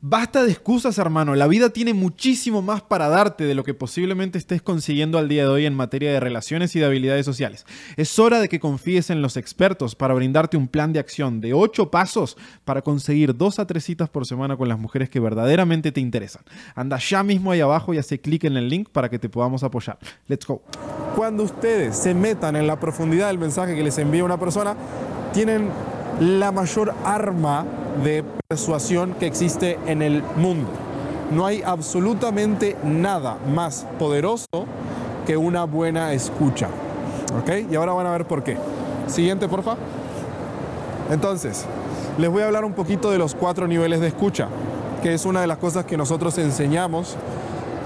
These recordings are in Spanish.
Basta de excusas, hermano. La vida tiene muchísimo más para darte de lo que posiblemente estés consiguiendo al día de hoy en materia de relaciones y de habilidades sociales. Es hora de que confíes en los expertos para brindarte un plan de acción de 8 pasos para conseguir dos a tres citas por semana con las mujeres que verdaderamente te interesan. Anda ya mismo ahí abajo y hace clic en el link para que te podamos apoyar. Let's go. Cuando ustedes se metan en la profundidad del mensaje que les envía una persona, tienen la mayor arma de persuasión que existe en el mundo. No hay absolutamente nada más poderoso que una buena escucha. ¿Ok? Y ahora van a ver por qué. Siguiente, porfa. Entonces, les voy a hablar un poquito de los cuatro niveles de escucha, que es una de las cosas que nosotros enseñamos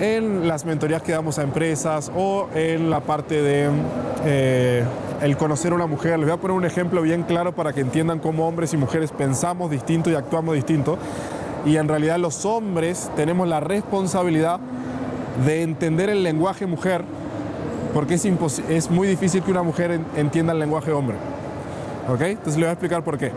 en las mentorías que damos a empresas o en la parte de eh, el conocer a una mujer. Les voy a poner un ejemplo bien claro para que entiendan cómo hombres y mujeres pensamos distinto y actuamos distinto. Y en realidad los hombres tenemos la responsabilidad de entender el lenguaje mujer, porque es, muy difícil que una mujer entienda el lenguaje hombre. ¿Ok? Entonces le voy a explicar por qué.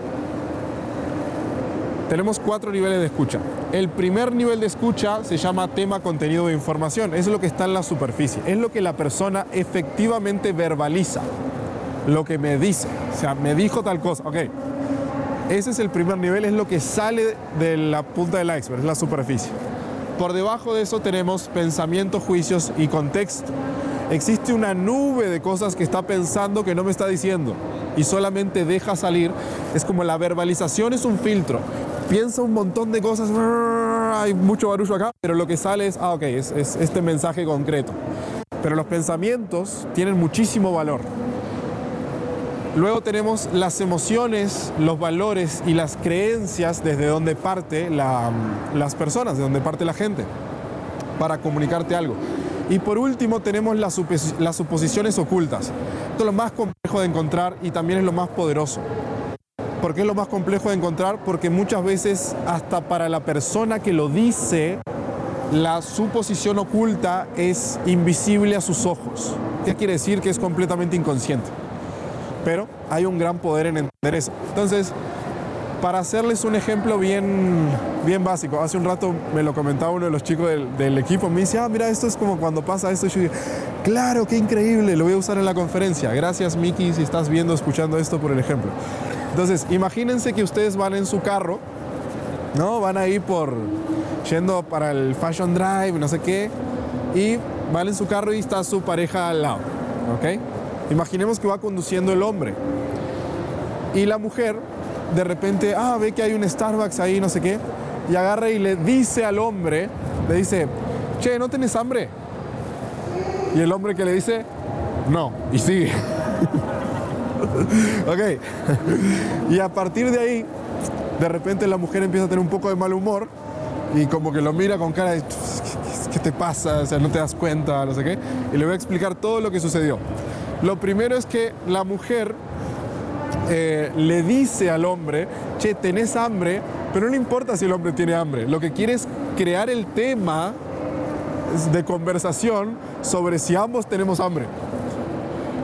Tenemos cuatro niveles de escucha. El primer nivel de escucha se llama tema, contenido de información. Es lo que está en la superficie. Es lo que la persona efectivamente verbaliza lo que me dice. O sea, me dijo tal cosa. Ok. Ese es el primer nivel, es lo que sale de la punta del iceberg, es la superficie. Por debajo de eso tenemos pensamientos, juicios y contexto. Existe una nube de cosas que está pensando que no me está diciendo y solamente deja salir. Es como la verbalización es un filtro. Piensa un montón de cosas, hay mucho barullo acá, pero lo que sale es, ah, ok, es, es este mensaje concreto. Pero los pensamientos tienen muchísimo valor. Luego tenemos las emociones, los valores y las creencias desde donde parte las personas, de donde parte la gente, para comunicarte algo. Y por último tenemos las, las suposiciones ocultas. Esto es lo más complejo de encontrar y también es lo más poderoso. ¿Por qué es lo más complejo de encontrar? Porque muchas veces hasta para la persona que lo dice, la suposición oculta es invisible a sus ojos. ¿Qué quiere decir? Que es completamente inconsciente pero hay un gran poder en entender eso. Entonces, para hacerles un ejemplo bien, bien básico, hace un rato me lo comentaba uno de los chicos del, equipo, me dice, ah, mira, esto es como cuando pasa esto, y yo digo, claro, qué increíble, lo voy a usar en la conferencia. Gracias, Miki, si estás viendo, escuchando esto por el ejemplo. Entonces, imagínense que ustedes van en su carro, ¿no? Van ahí por, yendo para el Fashion Drive, no sé qué, y van en su carro y está su pareja al lado, ¿ok? Imaginemos que va conduciendo el hombre y la mujer de repente, ah, ve que hay un Starbucks ahí, no sé qué, y agarra y le dice al hombre, le dice, che, ¿no tenés hambre? Y el hombre que le dice, no, y sigue. ok. y a partir de ahí, de repente la mujer empieza a tener un poco de mal humor y como que lo mira con cara de, ¿qué te pasa? O sea, no te das cuenta, no sé qué. Y le voy a explicar todo lo que sucedió. Lo primero es que la mujer eh, le dice al hombre, che, tenés hambre, pero no importa si el hombre tiene hambre. Lo que quiere es crear el tema de conversación sobre si ambos tenemos hambre.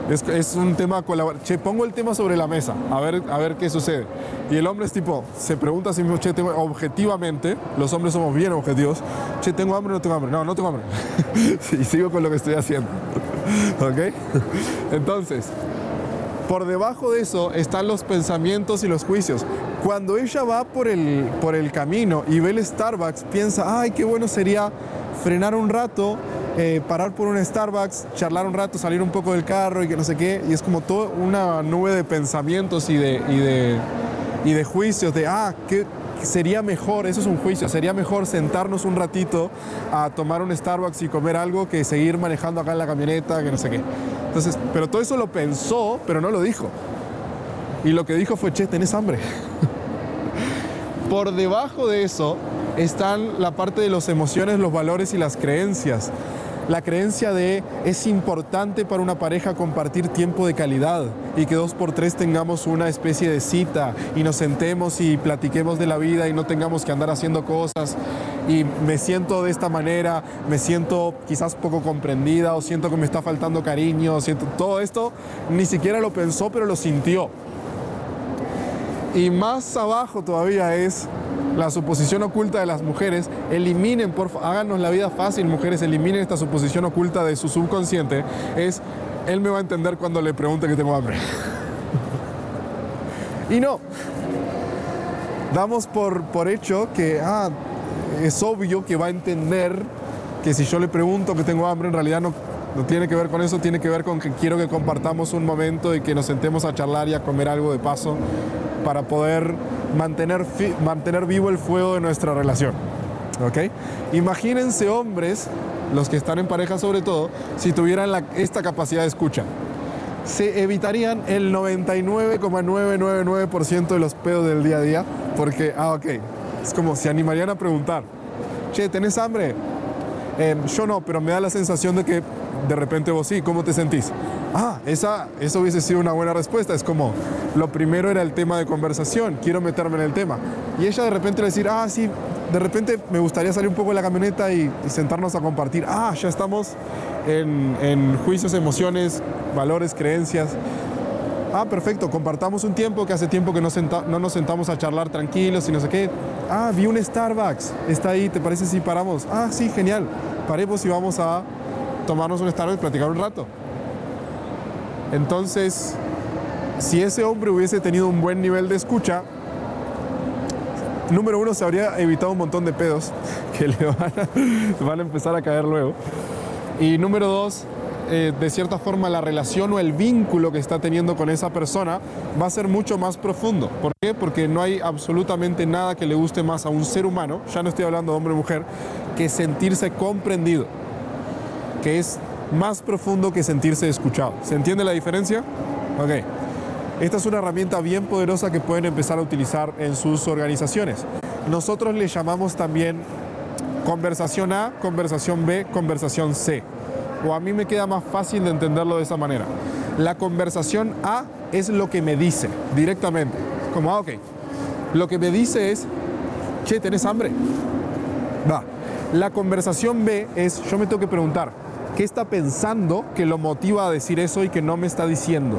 Es, un tema colaborativo. Che, pongo el tema sobre la mesa, a ver, a ver qué sucede. Y el hombre es tipo, se pregunta a sí mismo, che, objetivamente, los hombres somos bien objetivos, che, ¿tengo hambre o no tengo hambre? No, no tengo hambre. y sigo con lo que estoy haciendo. ¿Ok? Entonces, por debajo de eso están los pensamientos y los juicios. Cuando ella va por el, por el camino y ve el Starbucks, piensa, ay, qué bueno sería frenar un rato, eh, parar por un Starbucks, charlar un rato, salir un poco del carro y que no sé qué. Y es como toda una nube de pensamientos y de, y de, y de juicios de, ah, qué, sería mejor, eso es un juicio, sería mejor sentarnos un ratito a tomar un Starbucks y comer algo que seguir manejando acá en la camioneta, que no sé qué. Entonces, pero todo eso lo pensó, pero no lo dijo. Y lo que dijo fue, che, tenés hambre. Por debajo de eso están la parte de las emociones, los valores y las creencias la creencia de es importante para una pareja compartir tiempo de calidad y que dos por tres tengamos una especie de cita y nos sentemos y platiquemos de la vida y no tengamos que andar haciendo cosas y me siento de esta manera, me siento quizás poco comprendida o siento que me está faltando cariño, siento todo esto, ni siquiera lo pensó pero lo sintió. Y más abajo todavía es la suposición oculta de las mujeres, eliminen, por háganos la vida fácil, mujeres, eliminen esta suposición oculta de su subconsciente, es, él me va a entender cuando le pregunte que tengo hambre. y no, damos por, por hecho que, ah, es obvio que va a entender que si yo le pregunto que tengo hambre, en realidad no, no tiene que ver con eso, tiene que ver con que quiero que compartamos un momento y que nos sentemos a charlar y a comer algo de paso para poder mantener, mantener vivo el fuego de nuestra relación. ¿Ok? Imagínense hombres, los que están en pareja sobre todo, si tuvieran esta capacidad de escucha. Se evitarían el 99,999% de los pedos del día a día porque, ah, ok, es como se animarían a preguntar, che, ¿tenés hambre? Em, yo no, pero me da la sensación de que de repente vos sí, ¿cómo te sentís? Ah, esa, eso hubiese sido una buena respuesta. Es como, lo primero era el tema de conversación, quiero meterme en el tema. Y ella de repente le decir, ah, sí, de repente me gustaría salir un poco de la camioneta y, sentarnos a compartir. Ah, ya estamos en, en juicios, emociones, valores, creencias. Ah, perfecto, compartamos un tiempo que hace tiempo que no, no, nos sentamos a charlar tranquilos y no sé qué. Ah, vi un Starbucks, está ahí, ¿te parece si paramos? Ah, sí, genial. Paremos y vamos a tomarnos un Starbucks y platicar un rato. Entonces, si ese hombre hubiese tenido un buen nivel de escucha, número uno, se habría evitado un montón de pedos que le van a, empezar a caer luego. Y número dos, eh, de cierta forma la relación o el vínculo que está teniendo con esa persona va a ser mucho más profundo. ¿Por qué? Porque no hay absolutamente nada que le guste más a un ser humano, ya no estoy hablando de hombre o mujer, que sentirse comprendido, que es más profundo que sentirse escuchado. ¿Se entiende la diferencia? Ok. Esta es una herramienta bien poderosa que pueden empezar a utilizar en sus organizaciones. Nosotros le llamamos también conversación A, conversación B, conversación C. O a mí me queda más fácil de entenderlo de esa manera. La conversación A es lo que me dice directamente. Como, ah, ok. Lo que me dice es, che, ¿tenés hambre? Va. La conversación B es, yo me tengo que preguntar, ¿Qué está pensando que lo motiva a decir eso y que no me está diciendo?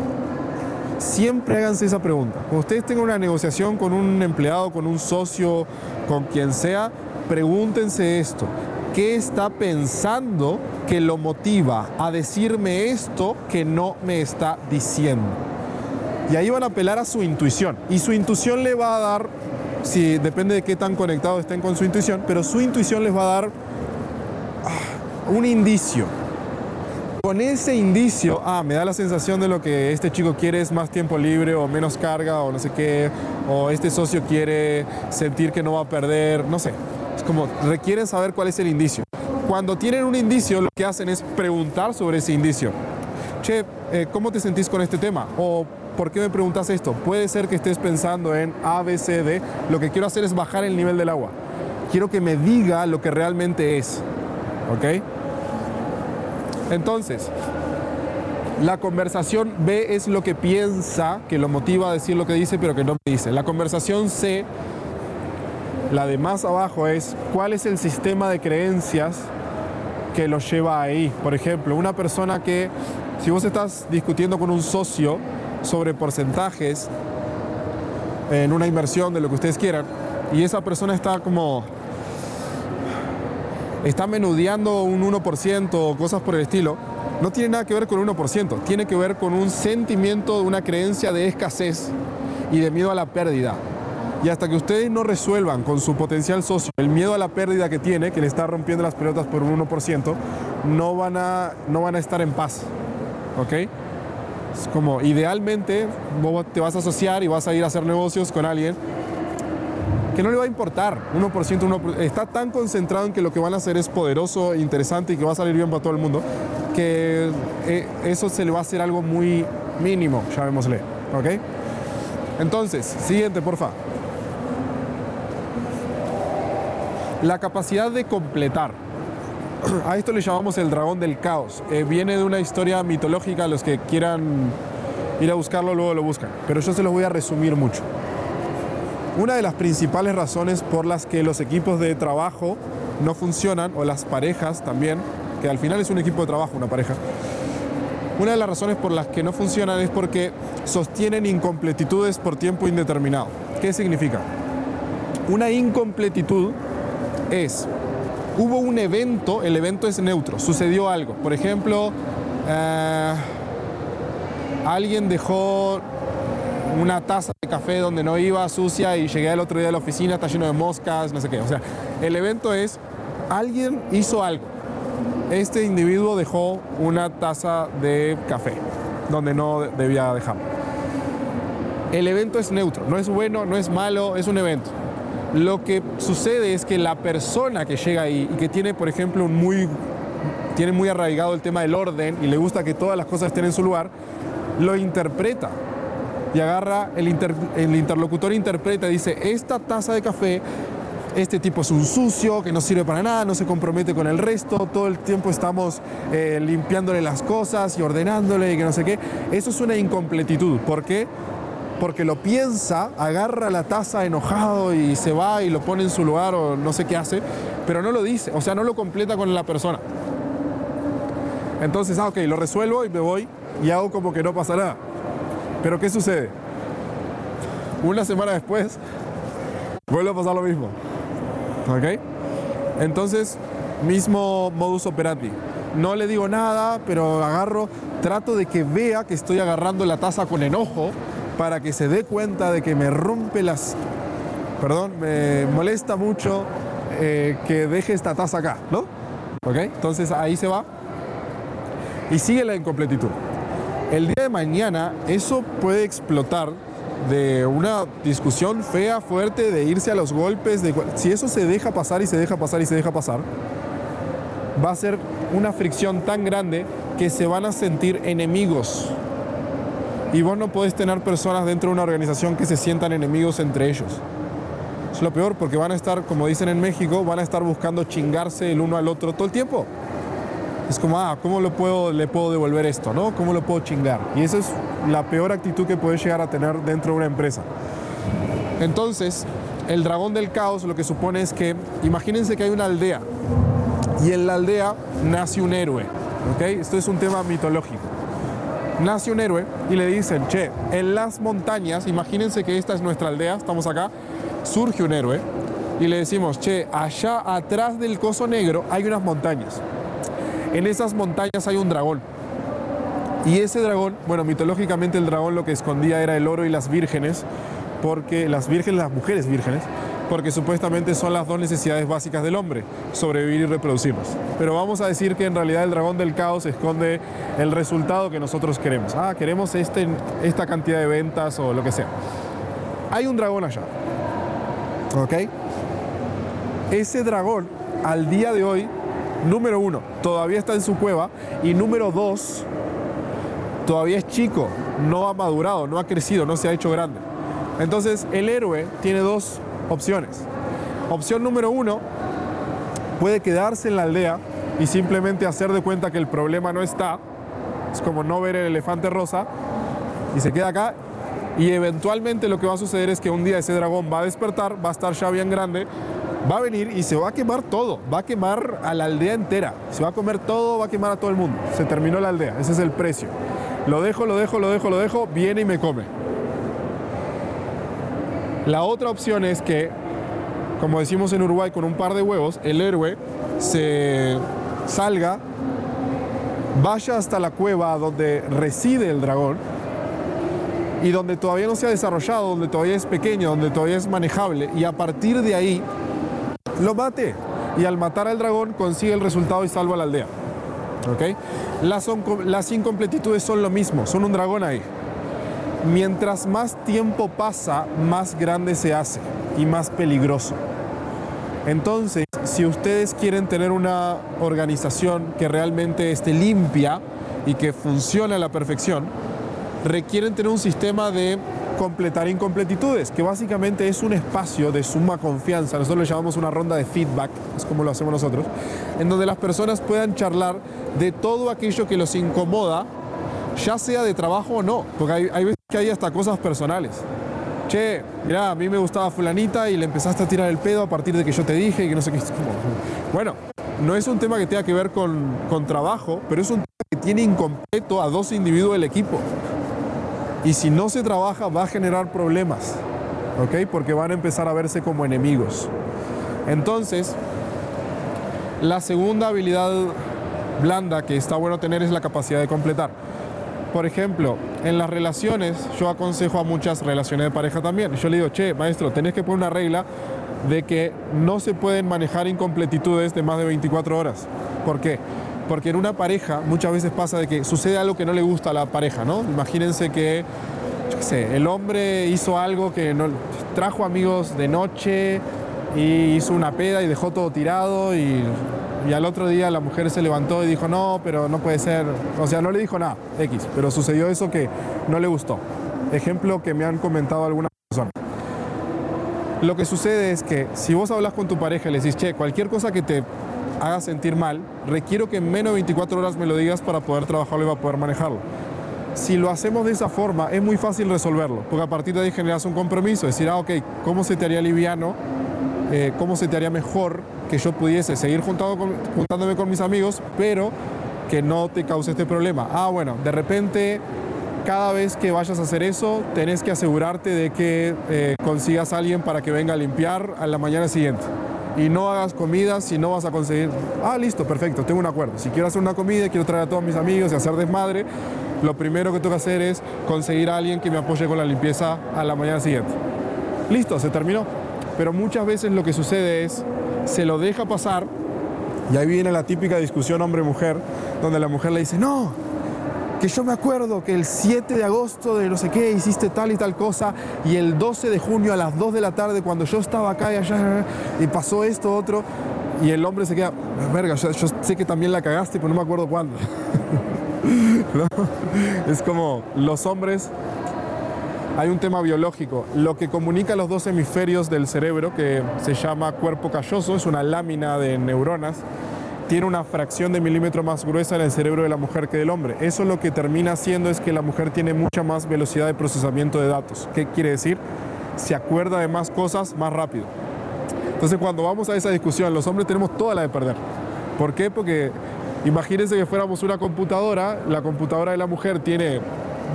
Siempre háganse esa pregunta. Cuando ustedes tengan una negociación con un empleado, con un socio, con quien sea, pregúntense esto. ¿Qué está pensando que lo motiva a decirme esto que no me está diciendo? Y ahí van a apelar a su intuición. Y su intuición le va a dar, si depende de qué tan conectados estén con su intuición, pero su intuición les va a dar ah, un indicio con ese indicio, ah, me da la sensación de lo que este chico quiere es más tiempo libre o menos carga o no sé qué, o este socio quiere sentir que no va a perder, no sé. Es como, requieren saber cuál es el indicio. Cuando tienen un indicio, lo que hacen es preguntar sobre ese indicio. Che, eh, ¿cómo te sentís con este tema? O ¿por qué me preguntas esto? Puede ser que estés pensando en A, B, C, D. Lo que quiero hacer es bajar el nivel del agua. Quiero que me diga lo que realmente es. ¿Ok? Entonces, la conversación B es lo que piensa, que lo motiva a decir lo que dice, pero que no dice. La conversación C, la de más abajo, es cuál es el sistema de creencias que lo lleva ahí. Por ejemplo, una persona que, si vos estás discutiendo con un socio sobre porcentajes en una inversión de lo que ustedes quieran, y esa persona está como está menudeando un 1% o cosas por el estilo, no tiene nada que ver con un 1%, tiene que ver con un sentimiento, una creencia de escasez y de miedo a la pérdida. Y hasta que ustedes no resuelvan con su potencial socio el miedo a la pérdida que tiene, que le está rompiendo las pelotas por un 1%, no van a, no van a estar en paz. ¿Ok? Es como, idealmente, vos te vas a asociar y vas a ir a hacer negocios con alguien que no le va a importar. 1%, 1%, está tan concentrado en que lo que van a hacer es poderoso, interesante y que va a salir bien para todo el mundo, que eh, eso se le va a hacer algo muy mínimo, llamémosle. ¿Ok? Entonces, siguiente, porfa. La capacidad de completar. A esto le llamamos el dragón del caos. Eh, viene de una historia mitológica, los que quieran ir a buscarlo luego lo buscan. Pero yo se los voy a resumir mucho. Una de las principales razones por las que los equipos de trabajo no funcionan, o las parejas también, que al final es un equipo de trabajo, una pareja, una de las razones por las que no funcionan es porque sostienen incompletitudes por tiempo indeterminado. ¿Qué significa? Una incompletitud es, hubo un evento, el evento es neutro, sucedió algo. Por ejemplo, eh, alguien dejó una taza de café donde no iba sucia y llegué el otro día a la oficina, está lleno de moscas, no sé qué. O sea, el evento es, alguien hizo algo. Este individuo dejó una taza de café donde no debía dejarlo. El evento es neutro, no es bueno, no es malo, es un evento. Lo que sucede es que la persona que llega ahí y que tiene, por ejemplo, un muy, tiene muy arraigado el tema del orden y le gusta que todas las cosas estén en su lugar, lo interpreta y agarra, el, el interlocutor interpreta, dice, esta taza de café, este tipo es un sucio, que no sirve para nada, no se compromete con el resto, todo el tiempo estamos eh, limpiándole las cosas y ordenándole y que no sé qué. Eso es una incompletitud. ¿Por qué? Porque lo piensa, agarra la taza enojado y se va y lo pone en su lugar o no sé qué hace, pero no lo dice, o sea, no lo completa con la persona. Entonces, ah, ok, lo resuelvo y me voy y hago como que no pasa nada. Pero ¿qué sucede? Una semana después vuelve a pasar lo mismo. ¿Ok? Entonces, mismo modus operandi. No le digo nada, pero agarro, trato de que vea que estoy agarrando la taza con enojo para que se dé cuenta de que me rompe las... Perdón, me molesta mucho eh, que deje esta taza acá, ¿no? ¿Ok? Entonces ahí se va y sigue la incompletitud el día de mañana eso puede explotar de una discusión fea, fuerte, de irse a los golpes, de, si eso se deja pasar y se deja pasar y se deja pasar, va a ser una fricción tan grande que se van a sentir enemigos. Y vos no podés tener personas dentro de una organización que se sientan enemigos entre ellos. Es lo peor porque van a estar, como dicen en México, van a estar buscando chingarse el uno al otro todo el tiempo es como, ah, ¿cómo lo puedo, le puedo devolver esto? ¿no? ¿Cómo lo puedo chingar? Y esa es la peor actitud que puedes llegar a tener dentro de una empresa. Entonces, el dragón del caos lo que supone es que, imagínense que hay una aldea y en la aldea nace un héroe. ¿ok? Esto es un tema mitológico. Nace un héroe y le dicen, che, en las montañas, imagínense que esta es nuestra aldea, estamos acá, surge un héroe y le decimos, che, allá atrás del coso negro hay unas montañas. En esas montañas hay un dragón. Y ese dragón, bueno, mitológicamente el dragón lo que escondía era el oro y las vírgenes, porque las vírgenes, las mujeres vírgenes, porque supuestamente son las dos necesidades básicas del hombre, sobrevivir y reproducirnos. Pero vamos a decir que en realidad el dragón del caos esconde el resultado que nosotros queremos. Ah, queremos este, esta cantidad de ventas o lo que sea. Hay un dragón allá. ¿Ok? Ese dragón, al día de hoy, número uno, todavía está en su cueva. Y número dos, todavía es chico, no ha madurado, no ha crecido, no se ha hecho grande. Entonces el héroe tiene dos opciones. Opción número uno, puede quedarse en la aldea y simplemente hacer de cuenta que el problema no está. Es como no ver el elefante rosa y se queda acá. Y eventualmente lo que va a suceder es que un día ese dragón va a despertar, va a estar ya bien grande va a venir y se va a quemar todo, va a quemar a la aldea entera, se va a comer todo, va a quemar a todo el mundo. Se terminó la aldea, ese es el precio. Lo dejo, lo dejo, lo dejo, lo dejo, viene y me come. La otra opción es que, como decimos en Uruguay, con un par de huevos, el héroe se salga, vaya hasta la cueva donde reside el dragón y donde todavía no se ha desarrollado, donde todavía es pequeño, donde todavía es manejable, y a partir de ahí lo mate. Y al matar al dragón consigue el resultado y salva a la aldea. Las, las incompletitudes son lo mismo, son un dragón ahí. Mientras más tiempo pasa, más grande se hace y más peligroso. Entonces, si ustedes quieren tener una organización que realmente esté limpia y que funcione a la perfección, requieren tener un sistema de completar incompletitudes, que básicamente es un espacio de suma confianza, nosotros lo llamamos una ronda de feedback, es como lo hacemos nosotros, en donde las personas puedan charlar de todo aquello que los incomoda, ya sea de trabajo o no, porque hay, veces que hay hasta cosas personales. Che, mira, a mí me gustaba fulanita y le empezaste a tirar el pedo a partir de que yo te dije y que no sé qué. Bueno, no es un tema que tenga que ver con, con trabajo, pero es un tema que tiene incompleto a dos individuos del equipo. Y si no se trabaja va a generar problemas. ¿ok? Porque van a empezar a verse como enemigos. Entonces, la segunda habilidad blanda que está bueno tener es la capacidad de completar. Por ejemplo, en las relaciones, yo aconsejo a muchas relaciones de pareja también. Yo le digo, che, maestro, tenés que poner una regla de que no se pueden manejar incompletitudes de más de 24 horas. ¿Por qué? Porque en una pareja muchas veces pasa de que sucede algo que no le gusta a la pareja, ¿no? Imagínense que, yo qué sé, el hombre hizo algo que no trajo amigos de noche y hizo una peda y dejó todo tirado y y al otro día la mujer se levantó y dijo, no, pero no puede ser. O sea, no le dijo nada, X, pero sucedió eso que no le gustó. Ejemplo que me han comentado algunas personas. Lo que sucede es que si vos hablas con tu pareja y le decís, che, cualquier cosa que te haga sentir mal, requiero que en menos de 24 horas me lo digas para poder trabajarlo y para poder manejarlo. Si lo hacemos de esa forma, es muy fácil resolverlo, porque a partir de ahí generas un compromiso, decir, ah, ok, ¿cómo se te haría liviano? Eh, ¿Cómo se te haría mejor que yo pudiese seguir juntado juntándome con mis amigos, pero que no te cause este problema. Ah, bueno, de repente cada vez que vayas a hacer eso, tenés que asegurarte de que eh, consigas a alguien para que venga a limpiar a la mañana siguiente. Y no hagas comidas si no vas a conseguir. Ah, listo, perfecto, tengo un acuerdo. Si quiero hacer una comida, quiero traer a todos mis amigos y hacer desmadre, lo primero que tengo que hacer es conseguir a alguien que me apoye con la limpieza a la mañana siguiente. Listo, se terminó. Pero muchas veces lo que sucede es se lo deja pasar y ahí viene la típica discusión hombre-mujer, donde la mujer le dice, no, que yo me acuerdo que el 7 de agosto de no sé qué hiciste tal y tal cosa y el 12 de junio a las 2 de la tarde cuando yo estaba acá y allá y pasó esto otro y el hombre se queda, verga, yo, sé que también la cagaste, pero no me acuerdo cuándo. Es como los hombres hay un tema biológico. Lo que comunica los dos hemisferios del cerebro, que se llama cuerpo calloso, es una lámina de neuronas, tiene una fracción de milímetro más gruesa en el cerebro de la mujer que del hombre. Eso lo que termina haciendo es que la mujer tiene mucha más velocidad de procesamiento de datos. ¿Qué quiere decir? Se acuerda de más cosas más rápido. Entonces cuando vamos a esa discusión, los hombres tenemos toda la de perder. ¿Por qué? Porque imagínense que fuéramos una computadora, la computadora de la mujer tiene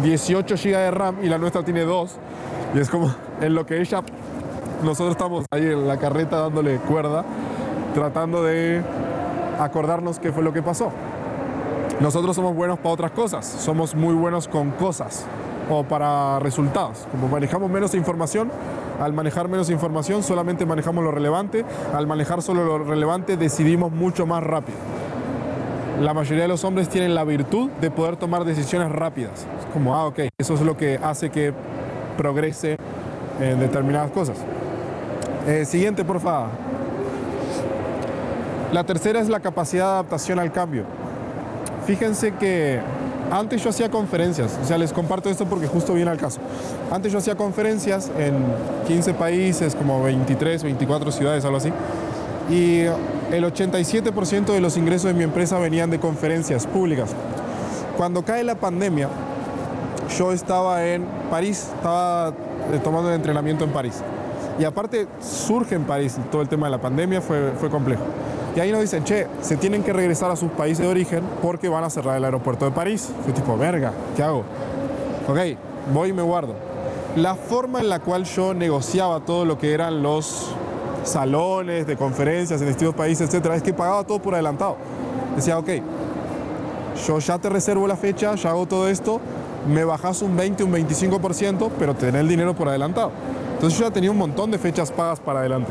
18 GB de RAM y la nuestra tiene 2. Y es como en lo que ella, nosotros estamos ahí en la carreta dándole cuerda, tratando de acordarnos qué fue lo que pasó. Nosotros somos buenos para otras cosas, somos muy buenos con cosas o para resultados. Como manejamos menos información, al manejar menos información solamente manejamos lo relevante, al manejar solo lo relevante decidimos mucho más rápido la mayoría de los hombres tienen la virtud de poder tomar decisiones rápidas. Es como, ah, ok, eso es lo que hace que progrese en determinadas cosas. Eh, siguiente, por favor. La tercera es la capacidad de adaptación al cambio. Fíjense que antes yo hacía conferencias, o sea, les comparto esto porque justo viene al caso. Antes yo hacía conferencias en 15 países, como 23, 24 ciudades, algo así. Y el 87% de los ingresos de mi empresa venían de conferencias públicas. Cuando cae la pandemia, yo estaba en París, estaba eh, tomando el entrenamiento en París. Y aparte surge en París todo el tema de la pandemia, fue, fue complejo. Y ahí nos dicen, che, se tienen que regresar a sus países de origen porque van a cerrar el aeropuerto de París. Fue tipo, verga, ¿qué hago? Ok, voy y me guardo. La forma en la cual yo negociaba todo lo que eran los salones de conferencias en distintos países, etcétera, es que pagaba todo por adelantado. Decía, ok, yo ya te reservo la fecha, ya hago todo esto, me bajas un 20, un 25%, pero tener el dinero por adelantado. Entonces yo ya tenía un montón de fechas pagas para adelante.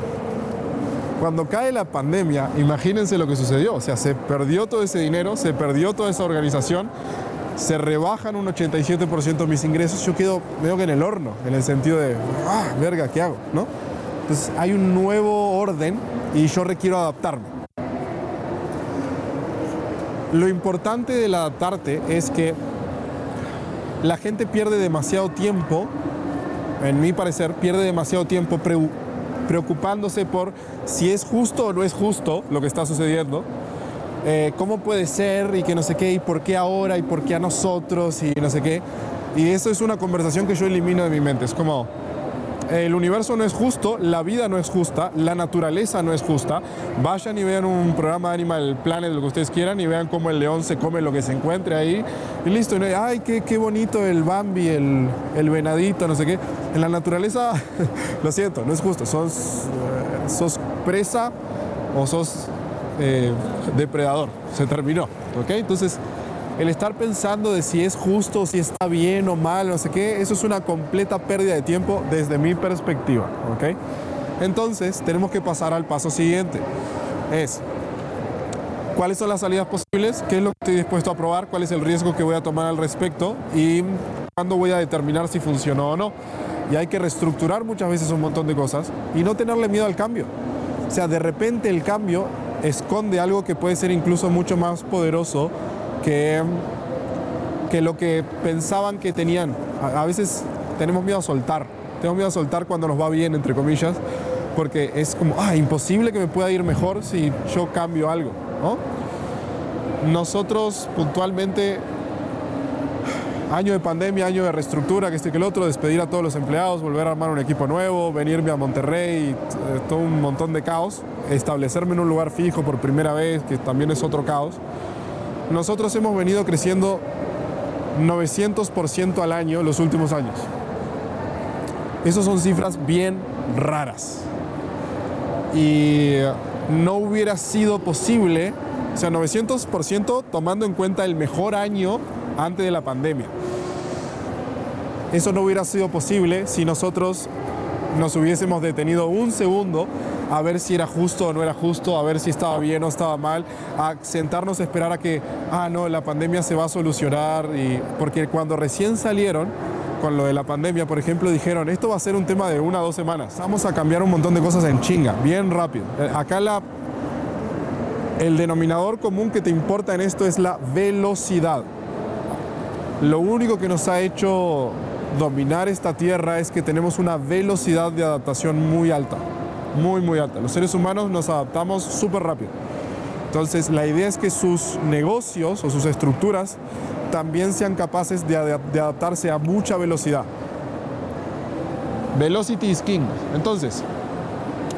Cuando cae la pandemia, imagínense lo que sucedió. O sea, se perdió todo ese dinero, se perdió toda esa organización, se rebajan un 87% mis ingresos. Yo quedo medio que en el horno, en el sentido de, ah, verga, ¿qué hago? ¿No? Entonces hay un nuevo orden y yo requiero adaptarme. Lo importante del adaptarte es que la gente pierde demasiado tiempo, en mi parecer, pierde demasiado tiempo preocupándose por si es justo o no es justo lo que está sucediendo, eh, cómo puede ser y que no sé qué, y por qué ahora y por qué a nosotros y no sé qué. Y eso es una conversación que yo elimino de mi mente. Es como, el universo no es justo, la vida no es justa, la naturaleza no es justa, Vayan y vean un programa de Animal Planet, lo que ustedes quieran, y vean cómo el león se come lo que se encuentre ahí. Y listo, y no ay, qué, qué bonito el Bambi, el, el venadito, no sé qué. En la naturaleza, lo siento, no es justo. Sos, eh, sos presa o sos eh, depredador. Se terminó, ¿ok? Entonces, el estar pensando de si es justo, si está bien o mal, no sé qué, eso es una completa pérdida de tiempo desde mi perspectiva, ¿ok? Entonces, tenemos que pasar al paso siguiente. Es, ¿cuáles son las salidas posibles? ¿Qué es lo que estoy dispuesto a probar? ¿Cuál es el riesgo que voy a tomar al respecto? ¿Y cuándo voy a determinar si funcionó o no? Y hay que reestructurar muchas veces un montón de cosas y no tenerle miedo al cambio. O sea, de repente el cambio esconde algo que puede ser incluso mucho más poderoso que, que lo que pensaban que tenían. A, a veces tenemos miedo a soltar. Tenemos miedo a soltar cuando nos va bien, entre comillas, porque es como, ah, imposible que me pueda ir mejor si yo cambio algo, ¿no? Nosotros puntualmente, año de pandemia, año de reestructura, que este que el otro, despedir a todos los empleados, volver a armar un equipo nuevo, venirme a Monterrey, eh, todo un montón de caos, establecerme en un lugar fijo por primera vez, que también es otro caos. Nosotros hemos venido creciendo 900% al año los últimos años. Esas son cifras bien raras. Y no hubiera sido posible, o sea, 900% tomando en cuenta el mejor año antes de la pandemia. Eso no hubiera sido posible si nosotros nos hubiésemos detenido un segundo a ver si era justo o no era justo, a ver si estaba bien o estaba mal, a sentarnos a esperar a que, ah, no, la pandemia se va a solucionar, y, porque cuando recién salieron, con lo de la pandemia, por ejemplo, dijeron, esto va a ser un tema de una o dos semanas, vamos a cambiar un montón de cosas en chinga, bien rápido. Eh, Acá la, el denominador común que te importa en esto es la velocidad. Lo único que nos ha hecho dominar esta tierra es que tenemos una velocidad de adaptación muy alta, muy, muy alta. Los seres humanos nos adaptamos súper rápido. Entonces, la idea es que sus negocios o sus estructuras también sean capaces de, adap- de adaptarse a mucha velocidad. Velocity is king. Entonces,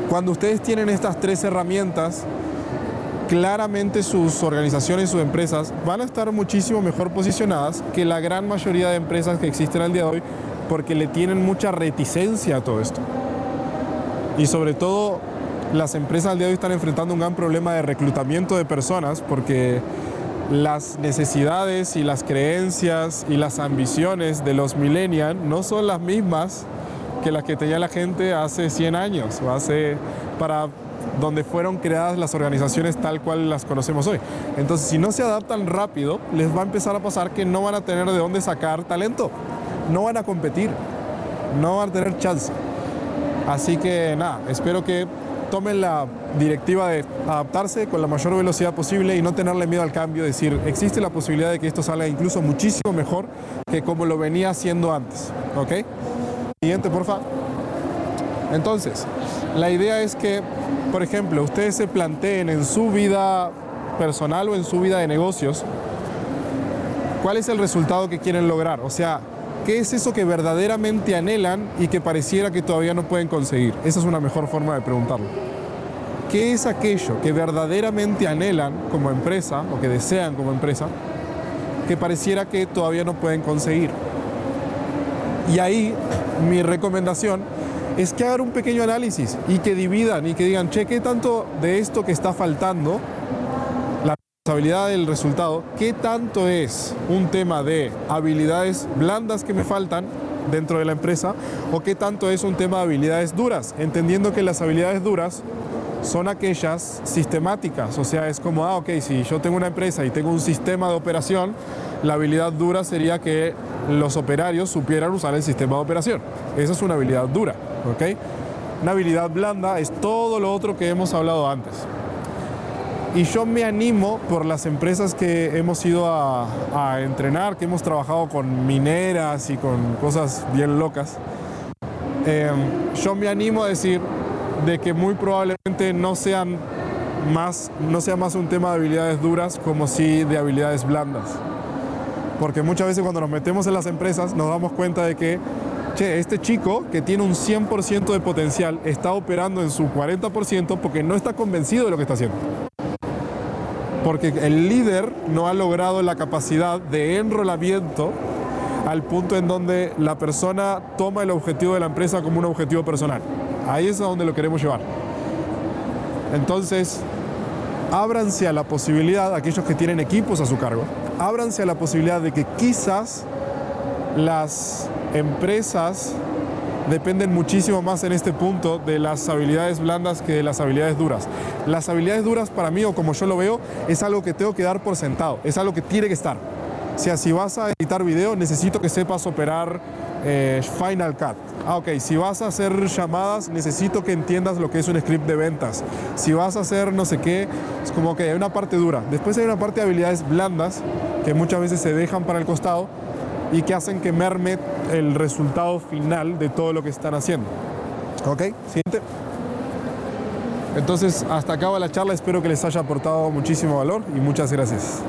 cuando ustedes tienen estas tres herramientas, claramente sus organizaciones, sus empresas van a estar muchísimo mejor posicionadas que la gran mayoría de empresas que existen al día de hoy porque le tienen mucha reticencia a todo esto. Y sobre todo, las empresas al día de hoy están enfrentando un gran problema de reclutamiento de personas porque las necesidades y las creencias y las ambiciones de los millennials no son las mismas que las que tenía la gente hace 100 años o hace para donde fueron creadas las organizaciones tal cual las conocemos hoy. Entonces, si no se adaptan rápido, les va a empezar a pasar que no van a tener de dónde sacar talento, no van a competir, no van a tener chance. Así que nada, espero que tomen la directiva de adaptarse con la mayor velocidad posible y no tenerle miedo al cambio, decir, existe la posibilidad de que esto salga incluso muchísimo mejor que como lo venía haciendo antes, ¿ok? Siguiente, porfa. Entonces, la idea es que, por ejemplo, ustedes se planteen en su vida personal o en su vida de negocios, ¿cuál es el resultado que quieren lograr? O sea, ¿qué es eso que verdaderamente anhelan y que pareciera que todavía no pueden conseguir? Esa es una mejor forma de preguntarlo. ¿Qué es aquello que verdaderamente anhelan como empresa o que desean como empresa que pareciera que todavía no pueden conseguir? Y ahí mi recomendación es que hagan un pequeño análisis y que dividan y que digan, che, ¿qué tanto de esto que está faltando, la responsabilidad del resultado, qué tanto es un tema de habilidades blandas que me faltan dentro de la empresa o qué tanto es un tema de habilidades duras, entendiendo que las habilidades duras son aquellas sistemáticas, o sea, es como, ah, ok, si yo tengo una empresa y tengo un sistema de operación, la habilidad dura sería que los operarios supieran usar el sistema de operación. Esa es una habilidad dura, ¿ok? Una habilidad blanda es todo lo otro que hemos hablado antes. Y yo me animo por las empresas que hemos ido a, entrenar, que hemos trabajado con mineras y con cosas bien locas. Eh, yo me animo a decir de que muy probablemente no sean más, no sea más un tema de habilidades duras como sí de habilidades blandas. Porque muchas veces cuando nos metemos en las empresas nos damos cuenta de que este chico que tiene un 100% de potencial está operando en su 40% porque no está convencido de lo que está haciendo. Porque el líder no ha logrado la capacidad de enrolamiento al punto en donde la persona toma el objetivo de la empresa como un objetivo personal. Ahí es a donde lo queremos llevar. Entonces, ábranse a la posibilidad, aquellos que tienen equipos a su cargo, ábranse a la posibilidad de que quizás las empresas dependen muchísimo más en este punto de las habilidades blandas que de las habilidades duras. Las habilidades duras para mí, o como yo lo veo, es algo que tengo que dar por sentado, es algo que tiene que estar. O sea, si vas a editar video, necesito que sepas operar eh, Final Cut. Ah, ok, si vas a hacer llamadas, necesito que entiendas lo que es un script de ventas. Si vas a hacer no sé qué, es como que hay una parte dura. Después hay una parte de habilidades blandas que muchas veces se dejan para el costado y que hacen que merme el resultado final de todo lo que están haciendo. ¿Ok? Siguiente. Entonces, hasta acá va la charla. Espero que les haya aportado muchísimo valor y muchas gracias.